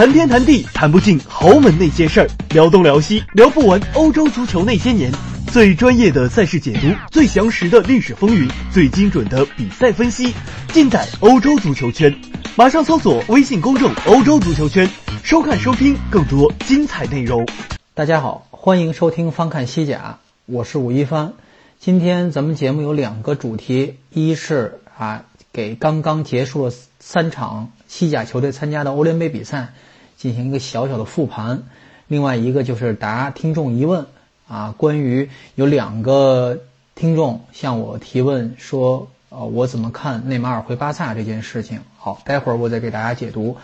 谈天谈地谈不尽豪门那些事儿，聊东聊西聊不完欧洲足球那些年。最专业的赛事解读，最详实的历史风云，最精准的比赛分析，尽在欧洲足球圈。马上搜索微信公众“欧洲足球圈”，收看收听更多精彩内容。大家好，欢迎收听翻看西甲，我是武一帆。今天咱们节目有两个主题，一是啊，给刚刚结束了三场西甲球队参加的欧联杯比赛进行一个小小的复盘；另外一个就是答听众疑问。啊，关于有两个听众向我提问说，呃，我怎么看内马尔回巴萨这件事情？好，待会儿我再给大家解读。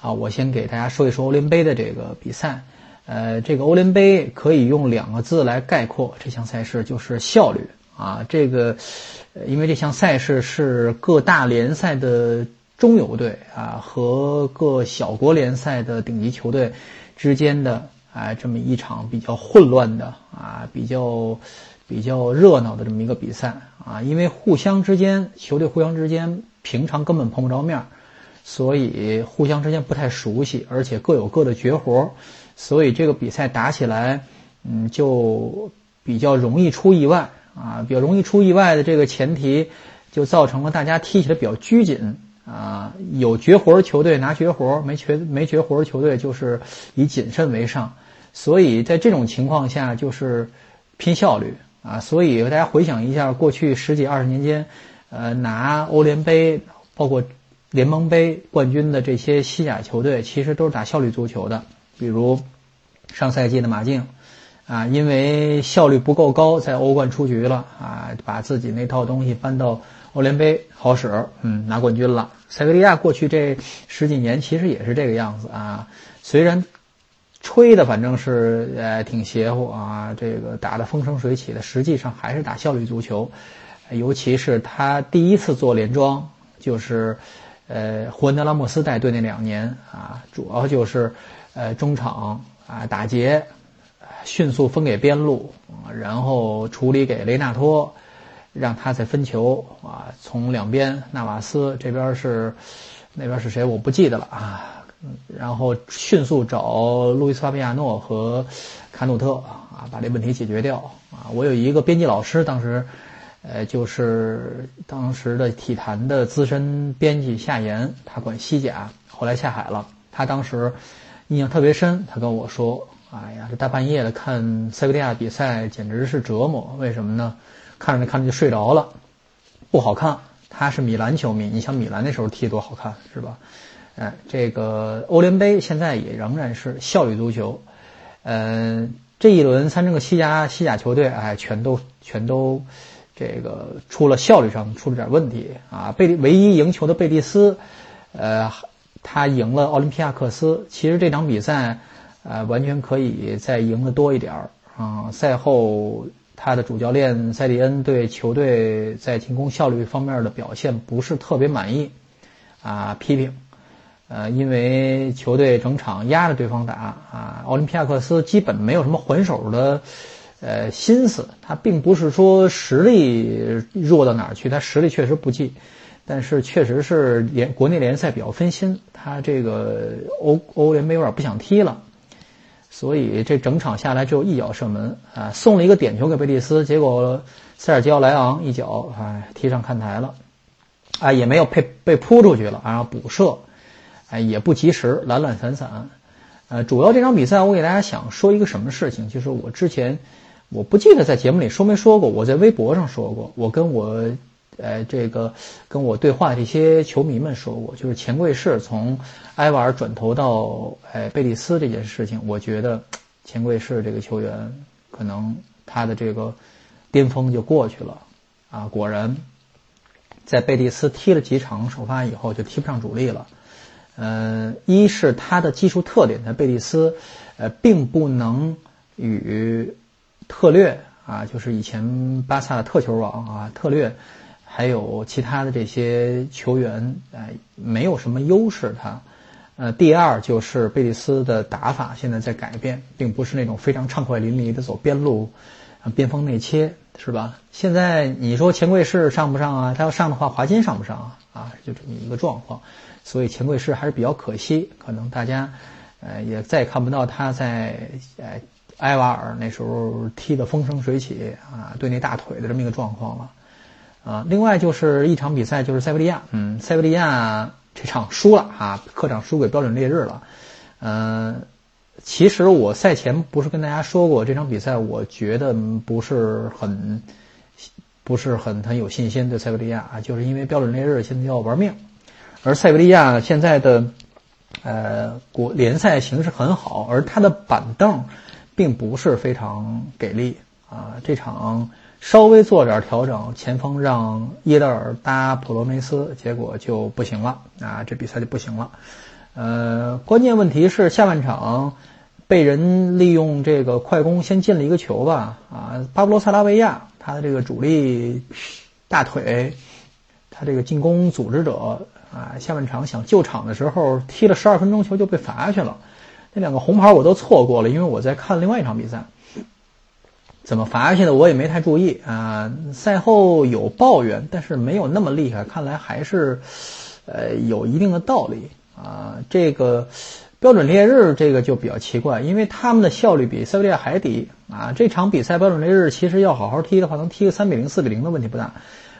啊，我先给大家说一说欧联杯的这个比赛。呃，这个欧联杯可以用两个字来概括这项赛事，就是效率。啊，这个，因为这项赛事是各大联赛的中游队啊和各小国联赛的顶级球队之间的。啊，这么一场比较混乱的啊，比较比较热闹的这么一个比赛啊，因为互相之间球队互相之间平常根本碰不着面，所以互相之间不太熟悉，而且各有各的绝活，所以这个比赛打起来，嗯，就比较容易出意外啊，比较容易出意外的这个前提，就造成了大家踢起来比较拘谨。啊，有绝活球队拿绝活，没绝没绝活球队就是以谨慎为上，所以在这种情况下就是拼效率啊。所以大家回想一下过去十几二十年间，呃，拿欧联杯包括联盟杯冠军的这些西甲球队，其实都是打效率足球的。比如上赛季的马竞啊，因为效率不够高，在欧冠出局了啊，把自己那套东西搬到。欧联杯好使，嗯，拿冠军了。塞维利亚过去这十几年其实也是这个样子啊，虽然吹的反正是呃挺邪乎啊，这个打的风生水起的，实际上还是打效率足球。尤其是他第一次做连庄，就是呃胡恩德拉莫斯带队那两年啊，主要就是呃中场啊打劫，迅速分给边路，然后处理给雷纳托。让他在分球啊，从两边纳瓦斯这边是，那边是谁我不记得了啊，然后迅速找路易斯巴比亚诺和卡努特啊，把这问题解决掉啊。我有一个编辑老师，当时，呃，就是当时的体坛的资深编辑夏言，他管西甲，后来下海了。他当时印象特别深，他跟我说：“哎呀，这大半夜的看塞维利亚比赛简直是折磨，为什么呢？”看着看着就睡着了，不好看。他是米兰球迷，你想米兰那时候踢多好看，是吧？哎，这个欧联杯现在也仍然是效率足球。嗯，这一轮三个西甲西甲球队，哎，全都全都这个出了效率上出了点问题啊。贝利唯一赢球的贝蒂斯，呃，他赢了奥林匹亚克斯。其实这场比赛，呃，完全可以再赢得多一点儿啊。赛后。他的主教练塞蒂恩对球队在进攻效率方面的表现不是特别满意，啊，批评，呃，因为球队整场压着对方打，啊，奥林匹亚克斯基本没有什么还手的，呃，心思。他并不是说实力弱到哪儿去，他实力确实不济，但是确实是联国内联赛比较分心，他这个欧欧联杯有点不想踢了。所以这整场下来只有一脚射门啊，送了一个点球给贝蒂斯，结果塞尔吉奥莱昂一脚哎踢上看台了，啊也没有被被扑出去了，然后补射，哎也不及时，懒懒散散。呃，主要这场比赛我给大家想说一个什么事情，就是我之前我不记得在节目里说没说过，我在微博上说过，我跟我。呃，这个跟我对话的这些球迷们说过，就是钱贵士从埃瓦尔转投到哎贝蒂斯这件事情，我觉得钱贵士这个球员可能他的这个巅峰就过去了啊。果然，在贝蒂斯踢了几场首发以后，就踢不上主力了。呃，一是他的技术特点在贝蒂斯，呃，并不能与特略啊，就是以前巴萨的特球王啊特略。还有其他的这些球员，哎，没有什么优势。他，呃，第二就是贝蒂斯的打法现在在改变，并不是那种非常畅快淋漓的走边路，边锋内切，是吧？现在你说钱贵士上不上啊？他要上的话，华金上不上啊？啊，就这么一个状况。所以钱贵士还是比较可惜，可能大家，呃，也再也看不到他在呃埃瓦尔那时候踢的风生水起啊，对那大腿的这么一个状况了。啊，另外就是一场比赛，就是塞维利亚，嗯，塞维利亚这场输了啊，客场输给标准烈日了。嗯，其实我赛前不是跟大家说过，这场比赛我觉得不是很，不是很很有信心对塞维利亚啊，就是因为标准烈日现在要玩命，而塞维利亚现在的呃国联赛形势很好，而他的板凳并不是非常给力啊，这场。稍微做点调整，前锋让耶德尔搭普罗梅斯，结果就不行了啊！这比赛就不行了。呃，关键问题是下半场被人利用这个快攻先进了一个球吧？啊，巴布罗萨拉维亚他的这个主力大腿，他这个进攻组织者啊，下半场想救场的时候踢了十二分钟球就被罚下去了。那两个红牌我都错过了，因为我在看另外一场比赛。怎么罚下去的我也没太注意啊。赛后有抱怨，但是没有那么厉害，看来还是，呃，有一定的道理啊。这个标准烈日这个就比较奇怪，因为他们的效率比塞维利亚还低啊。这场比赛标准烈日其实要好好踢的话，能踢个三比零、四比零的问题不大。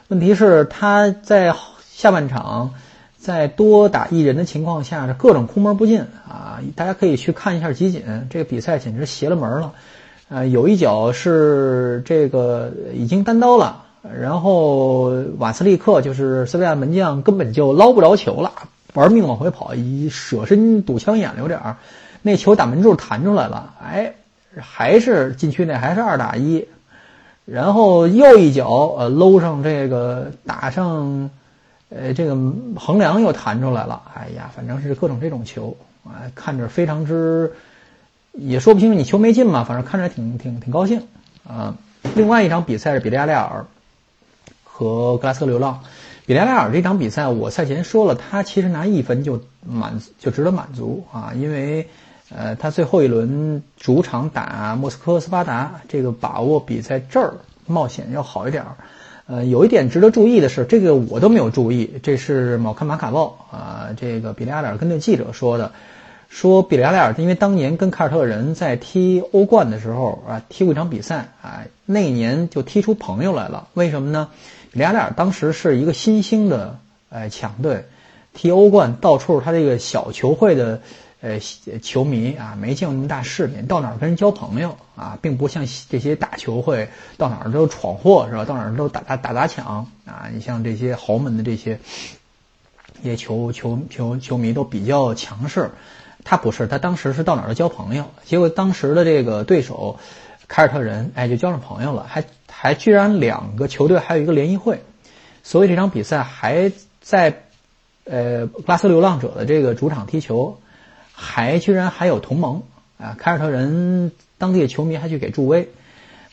问题是他在下半场在多打一人的情况下，是各种空门不进啊。大家可以去看一下集锦，这个比赛简直邪了门了。呃，有一脚是这个已经单刀了，然后瓦斯利克就是塞维亚门将根本就捞不着球了，玩命往回跑，一舍身堵枪眼了有点儿，那球打门柱弹出来了，哎，还是禁区内还是二打一，然后又一脚呃搂上这个打上，呃这个横梁又弹出来了，哎呀，反正是各种这种球啊，看着非常之。也说不清楚你球没进嘛，反正看着挺挺挺高兴啊。另外一场比赛是比利亚雷尔和格拉斯哥流浪。比利亚雷尔这场比赛，我赛前说了，他其实拿一分就满就值得满足啊，因为呃他最后一轮主场打莫斯科斯巴达，这个把握比在这儿冒险要好一点儿。呃，有一点值得注意的是，这个我都没有注意，这是某看马卡报啊，这个比利亚雷尔跟那记者说的。说比利亚雷尔，因为当年跟凯尔特人在踢欧冠的时候啊，踢过一场比赛啊，那一年就踢出朋友来了。为什么呢？比利亚雷尔当时是一个新兴的呃强队，踢欧冠到处他这个小球会的呃球迷啊，没见过那么大世面，到哪儿跟人交朋友啊，并不像这些大球会到哪儿都闯祸是吧？到哪儿都打打打砸抢啊！你像这些豪门的这些这些球球球球迷都比较强势。他不是，他当时是到哪儿都交朋友，结果当时的这个对手凯尔特人，哎，就交上朋友了，还还居然两个球队还有一个联谊会，所以这场比赛还在呃拉斯流浪者的这个主场踢球，还居然还有同盟啊！凯尔特人当地的球迷还去给助威，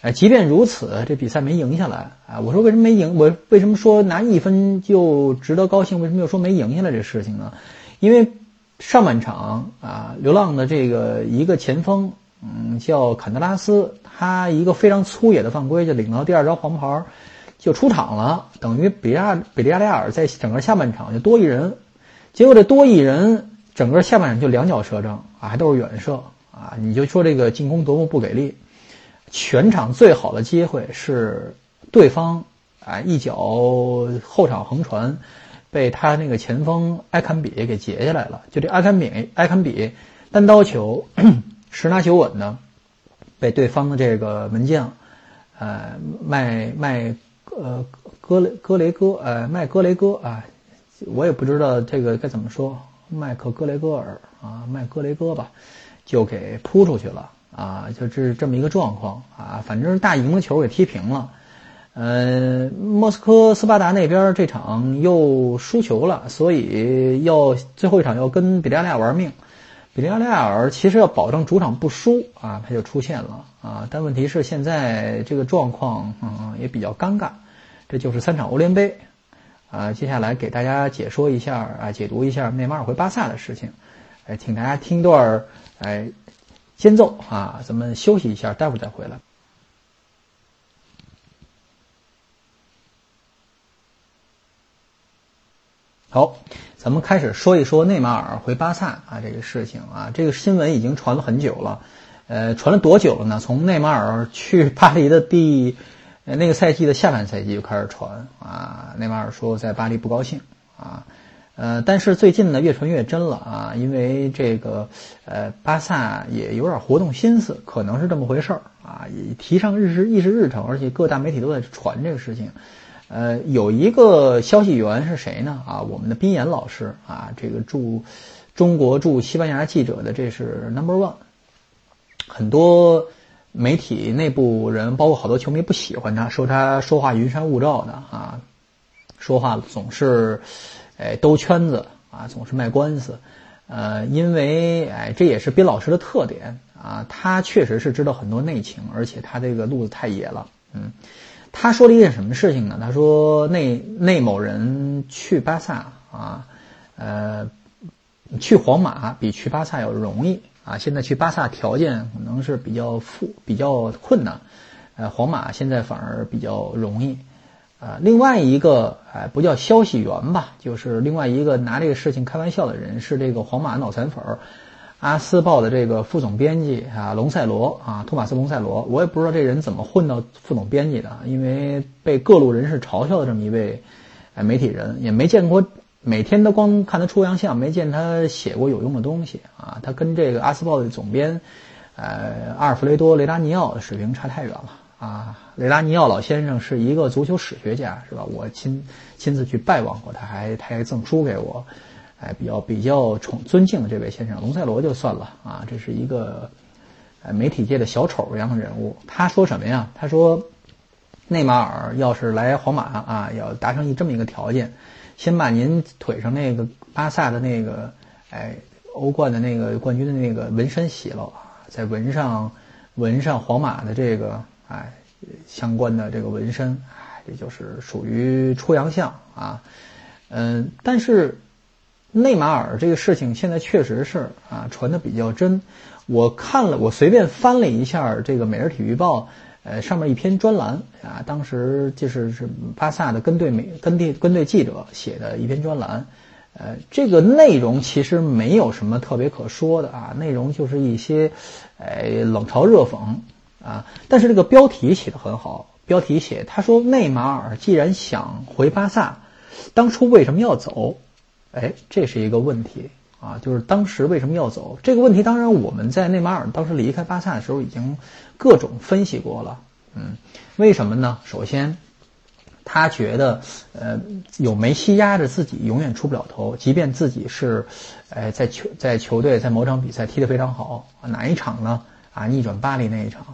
呃，即便如此，这比赛没赢下来啊！我说为什么没赢？我为什么说拿一分就值得高兴？为什么又说没赢下来这事情呢？因为。上半场啊，流浪的这个一个前锋，嗯，叫坎德拉斯，他一个非常粗野的犯规，就领到第二张黄牌，就出场了，等于比亚比利亚雷尔在整个下半场就多一人，结果这多一人，整个下半场就两脚射正啊，还都是远射啊，你就说这个进攻多么不给力，全场最好的机会是对方啊一脚后场横传。被他那个前锋埃坎比给截下来了，就这埃坎比埃坎比单刀球十拿九稳的，被对方的这个门将，呃麦麦呃戈雷戈雷戈呃麦格雷戈啊，我也不知道这个该怎么说，麦克格雷戈尔啊麦格雷戈吧，就给扑出去了啊，就是这么一个状况啊，反正大赢的球给踢平了。呃，莫斯科斯巴达那边这场又输球了，所以要最后一场要跟比利亚雷尔玩命。比利亚雷尔其实要保证主场不输啊，他就出现了啊。但问题是现在这个状况嗯也比较尴尬，这就是三场欧联杯啊。接下来给大家解说一下啊，解读一下内马尔回巴萨的事情。哎，请大家听段哎间奏啊，咱们休息一下，待会儿再回来。好，咱们开始说一说内马尔回巴萨啊这个事情啊，这个新闻已经传了很久了，呃，传了多久了呢？从内马尔去巴黎的第那个赛季的下半赛季就开始传啊，内马尔说在巴黎不高兴啊。呃，但是最近呢，越传越真了啊，因为这个，呃，巴萨也有点活动心思，可能是这么回事儿啊，也提上日式议事日程，而且各大媒体都在传这个事情。呃，有一个消息源是谁呢？啊，我们的宾言老师啊，这个驻中国驻西班牙记者的，这是 number one。很多媒体内部人，包括好多球迷不喜欢他，说他说话云山雾罩的啊，说话总是。哎，兜圈子啊，总是卖官司，呃，因为哎，这也是宾老师的特点啊，他确实是知道很多内情，而且他这个路子太野了，嗯，他说了一件什么事情呢？他说内内某人去巴萨啊，呃，去皇马比去巴萨要容易啊，现在去巴萨条件可能是比较富比较困难，呃，皇马现在反而比较容易。啊，另外一个哎，不叫消息源吧，就是另外一个拿这个事情开玩笑的人，是这个皇马脑残粉儿，阿斯报的这个副总编辑啊，隆塞罗啊，托马斯·隆塞罗。我也不知道这人怎么混到副总编辑的，因为被各路人士嘲笑的这么一位哎媒体人，也没见过，每天都光看他出洋相，没见他写过有用的东西啊。他跟这个阿斯报的总编，呃，阿尔弗雷多·雷达尼奥的水平差太远了。啊，雷拉尼奥老先生是一个足球史学家，是吧？我亲亲自去拜望过，他还他还赠书给我，哎，比较比较崇尊敬的这位先生，隆塞罗就算了啊，这是一个呃媒体界的小丑一样的人物。他说什么呀？他说，内马尔要是来皇马啊，要达成一这么一个条件，先把您腿上那个巴萨的那个哎欧冠的那个冠军的那个纹身洗了，再纹上纹上皇马的这个。哎，相关的这个纹身，哎，这就是属于出洋相啊。嗯，但是内马尔这个事情现在确实是啊，传的比较真。我看了，我随便翻了一下这个《每日体育报》，呃，上面一篇专栏啊，当时就是是巴萨的跟队美跟队跟队记者写的一篇专栏。呃，这个内容其实没有什么特别可说的啊，内容就是一些呃冷嘲热讽。啊！但是这个标题写的很好，标题写他说内马尔既然想回巴萨，当初为什么要走？哎，这是一个问题啊！就是当时为什么要走这个问题？当然我们在内马尔当时离开巴萨的时候已经各种分析过了。嗯，为什么呢？首先，他觉得呃有梅西压着自己永远出不了头，即便自己是哎在球在球队在某场比赛踢得非常好，哪一场呢？啊，逆转巴黎那一场。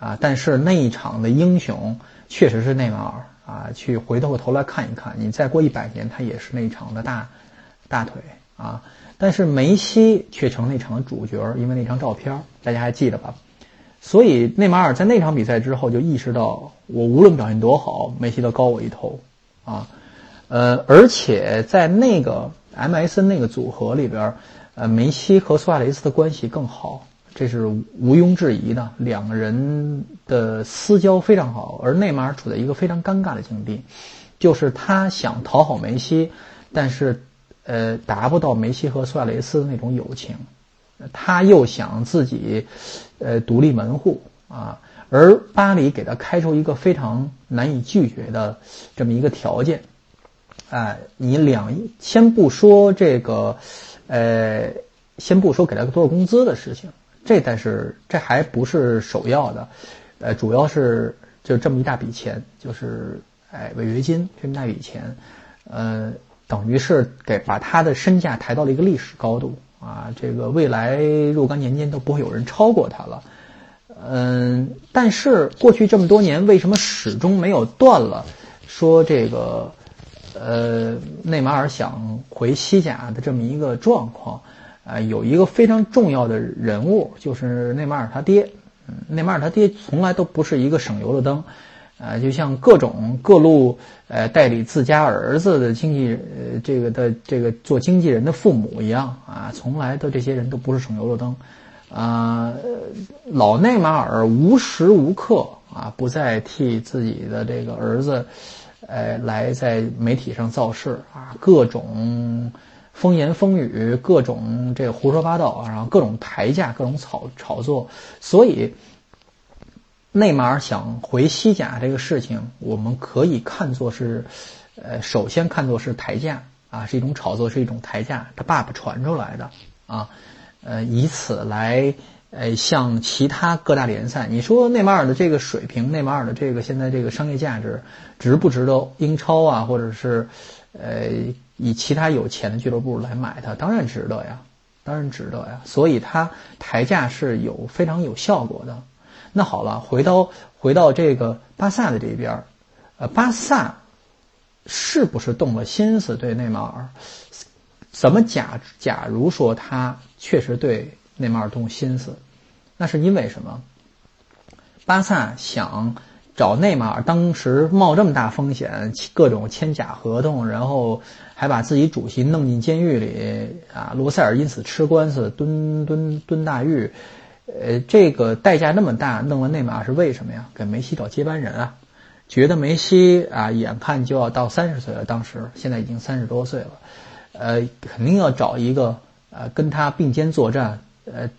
啊！但是那一场的英雄确实是内马尔啊！去回过头来看一看，你再过一百年，他也是那一场的大大腿啊！但是梅西却成那场的主角，因为那张照片，大家还记得吧？所以内马尔在那场比赛之后就意识到，我无论表现多好，梅西都高我一头啊！呃，而且在那个 MSN 那个组合里边，呃，梅西和苏亚雷斯的关系更好。这是毋庸置疑的，两个人的私交非常好，而内马尔处在一个非常尴尬的境地，就是他想讨好梅西，但是，呃，达不到梅西和苏亚雷斯的那种友情，他又想自己，呃，独立门户啊，而巴黎给他开出一个非常难以拒绝的这么一个条件，哎，你两先不说这个，呃，先不说给他多少工资的事情。这但是这还不是首要的，呃，主要是就这么一大笔钱，就是哎违约金这么大笔钱，呃，等于是给把他的身价抬到了一个历史高度啊，这个未来若干年间都不会有人超过他了，嗯，但是过去这么多年，为什么始终没有断了说这个呃内马尔想回西甲的这么一个状况？啊，有一个非常重要的人物，就是内马尔他爹。嗯，内马尔他爹从来都不是一个省油的灯，啊，就像各种各路呃代理自家儿子的经纪呃这个的这个做经纪人的父母一样啊，从来的这些人都不是省油的灯。啊，老内马尔无时无刻啊不再替自己的这个儿子，呃，来在媒体上造势啊，各种。风言风语，各种这胡说八道，然后各种抬价，各种炒炒作，所以内马尔想回西甲这个事情，我们可以看作是，呃，首先看作是抬价啊，是一种炒作，是一种抬价，他爸爸传出来的啊，呃，以此来呃向其他各大联赛，你说内马尔的这个水平，内马尔的这个现在这个商业价值值不值得英超啊，或者是呃？以其他有钱的俱乐部来买它，当然值得呀，当然值得呀。所以它抬价是有非常有效果的。那好了，回到回到这个巴萨的这边儿，呃，巴萨是不是动了心思对内马尔？怎么假假如说他确实对内马尔动心思，那是因为什么？巴萨想。找内马尔，当时冒这么大风险，各种签假合同，然后还把自己主席弄进监狱里啊！罗塞尔因此吃官司，蹲蹲蹲大狱，呃，这个代价那么大，弄了内马尔是为什么呀？给梅西找接班人啊！觉得梅西啊，眼看就要到三十岁了，当时现在已经三十多岁了，呃，肯定要找一个呃跟他并肩作战。呃，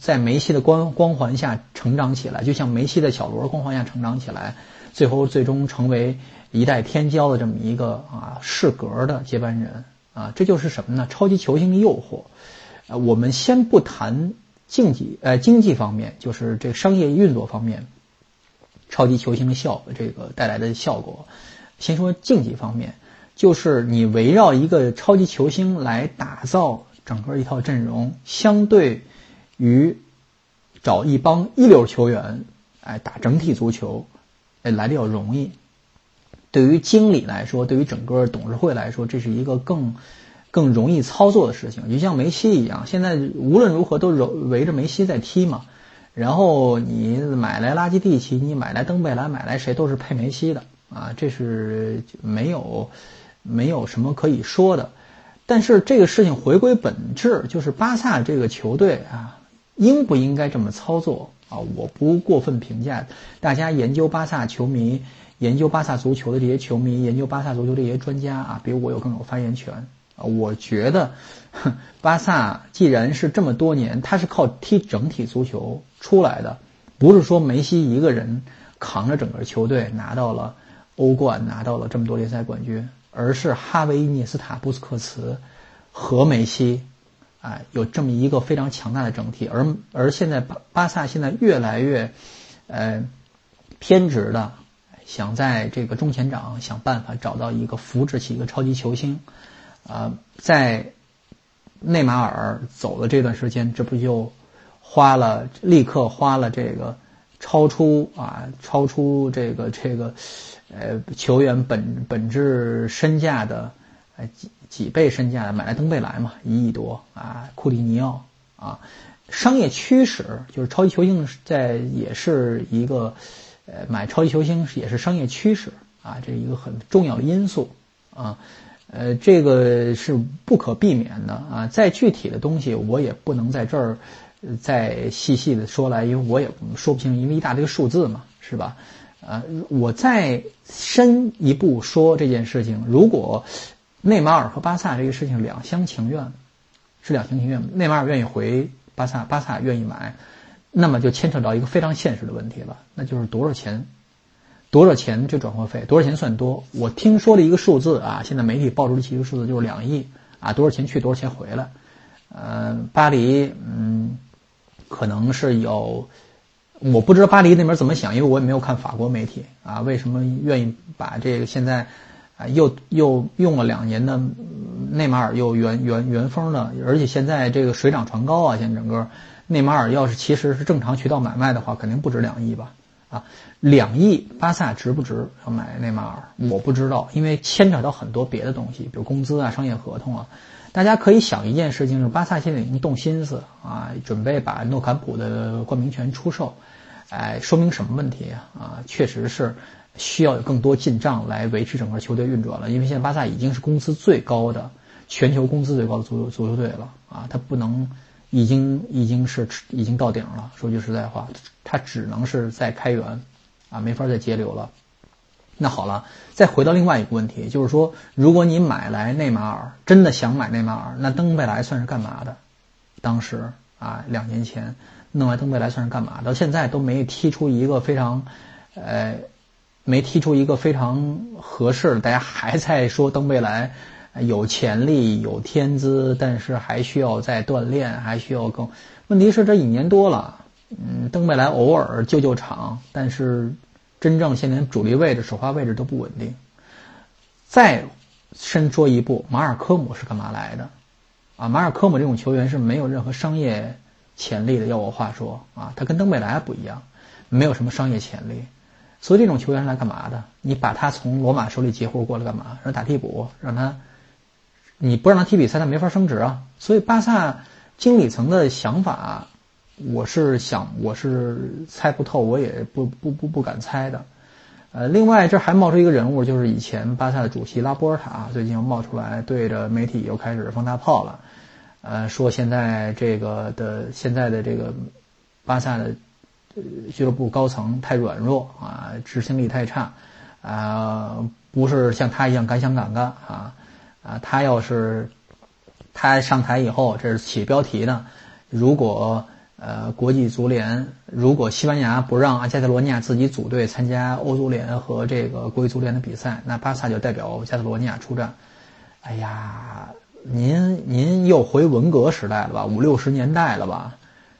在梅西的光光环下成长起来，就像梅西的小罗光环下成长起来，最后最终成为一代天骄的这么一个啊适格的接班人啊，这就是什么呢？超级球星的诱惑。呃，我们先不谈竞技呃经济方面，就是这商业运作方面，超级球星的效这个带来的效果。先说竞技方面，就是你围绕一个超级球星来打造。整个一套阵容，相对于找一帮一流球员，哎，打整体足球，哎，来的要容易。对于经理来说，对于整个董事会来说，这是一个更更容易操作的事情。就像梅西一样，现在无论如何都围围着梅西在踢嘛。然后你买来拉基蒂奇，你买来登贝莱，买来谁都是配梅西的啊，这是没有没有什么可以说的。但是这个事情回归本质，就是巴萨这个球队啊，应不应该这么操作啊？我不过分评价。大家研究巴萨球迷、研究巴萨足球的这些球迷、研究巴萨足球这些专家啊，比我有更有发言权。我觉得，巴萨既然是这么多年，他是靠踢整体足球出来的，不是说梅西一个人扛着整个球队拿到了欧冠，拿到了这么多联赛冠军。而是哈维、涅斯塔、布斯克茨和梅西，啊，有这么一个非常强大的整体。而而现在巴巴萨现在越来越，呃，偏执的想在这个中前场想办法找到一个扶植起一个超级球星，啊，在内马尔走的这段时间，这不就花了立刻花了这个超出啊超出这个这个。呃，球员本本质身价的，呃几几倍身价的买来登贝莱嘛，一亿多啊，库蒂尼奥啊，商业驱使就是超级球星在也是一个，呃，买超级球星也是商业驱使啊，这一个很重要的因素啊，呃，这个是不可避免的啊。再具体的东西我也不能在这儿再细细的说来，因为我也说不清，因为一大堆数字嘛，是吧？呃，我再深一步说这件事情，如果内马尔和巴萨这个事情两厢情愿，是两厢情愿，内马尔愿意回巴萨，巴萨愿意买，那么就牵扯到一个非常现实的问题了，那就是多少钱，多少钱这转会费，多少钱算多？我听说了一个数字啊，现在媒体爆出的其实数字就是两亿啊，多少钱去，多少钱回来？呃，巴黎，嗯，可能是有。我不知道巴黎那边怎么想，因为我也没有看法国媒体啊。为什么愿意把这个现在啊又 又用了两年的内马尔又原原原封的，而且现在这个水涨船高啊，现在整个内马尔要是其实是正常渠道买卖的话，肯定不止两亿吧？啊，两亿巴萨值不值要买内马尔？我不知道，因为牵扯到很多别的东西，比如工资啊、商业合同啊。大家可以想一件事情是，巴萨现在已经动心思啊，准备把诺坎普的冠名权出售。哎，说明什么问题啊？啊，确实是需要有更多进账来维持整个球队运转了。因为现在巴萨已经是工资最高的、全球工资最高的足球足球队了啊，他不能已经已经是已经到顶了。说句实在话，他只能是再开源啊，没法再节流了。那好了，再回到另外一个问题，就是说，如果你买来内马尔，真的想买内马尔，那登贝莱算是干嘛的？当时啊，两年前弄来登贝莱算是干嘛？到现在都没踢出一个非常，呃，没踢出一个非常合适的。大家还在说登贝莱有潜力、有天资，但是还需要再锻炼，还需要更。问题是这一年多了，嗯，登贝莱偶尔救救场，但是。真正现在主力位置、首发位置都不稳定。再深说一步，马尔科姆是干嘛来的？啊，马尔科姆这种球员是没有任何商业潜力的。要我话说啊，他跟登贝莱不一样，没有什么商业潜力。所以这种球员是来干嘛的？你把他从罗马手里截胡过来干嘛？让他打替补，让他你不让他踢比赛，他没法升职啊。所以巴萨经理层的想法。我是想，我是猜不透，我也不不不不敢猜的。呃，另外这还冒出一个人物，就是以前巴萨的主席拉波尔塔，最近又冒出来对着媒体又开始放大炮了。呃，说现在这个的现在的这个巴萨的俱乐部高层太软弱啊，执行力太差啊，不是像他一样敢想敢干啊啊，他要是他上台以后，这是起标题呢，如果。呃，国际足联如果西班牙不让加泰罗尼亚自己组队参加欧足联和这个国际足联的比赛，那巴萨就代表加泰罗尼亚出战。哎呀，您您又回文革时代了吧？五六十年代了吧？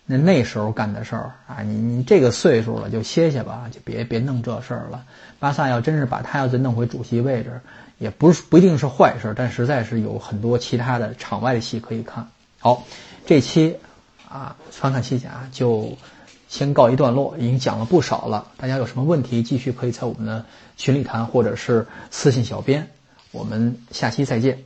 那那时候干的事儿啊，你你这个岁数了就歇歇吧，就别别弄这事儿了。巴萨要真是把他要再弄回主席位置，也不是不一定是坏事，但实在是有很多其他的场外的戏可以看。好，这期。啊，翻看西甲就先告一段落，已经讲了不少了。大家有什么问题，继续可以在我们的群里谈，或者是私信小编。我们下期再见。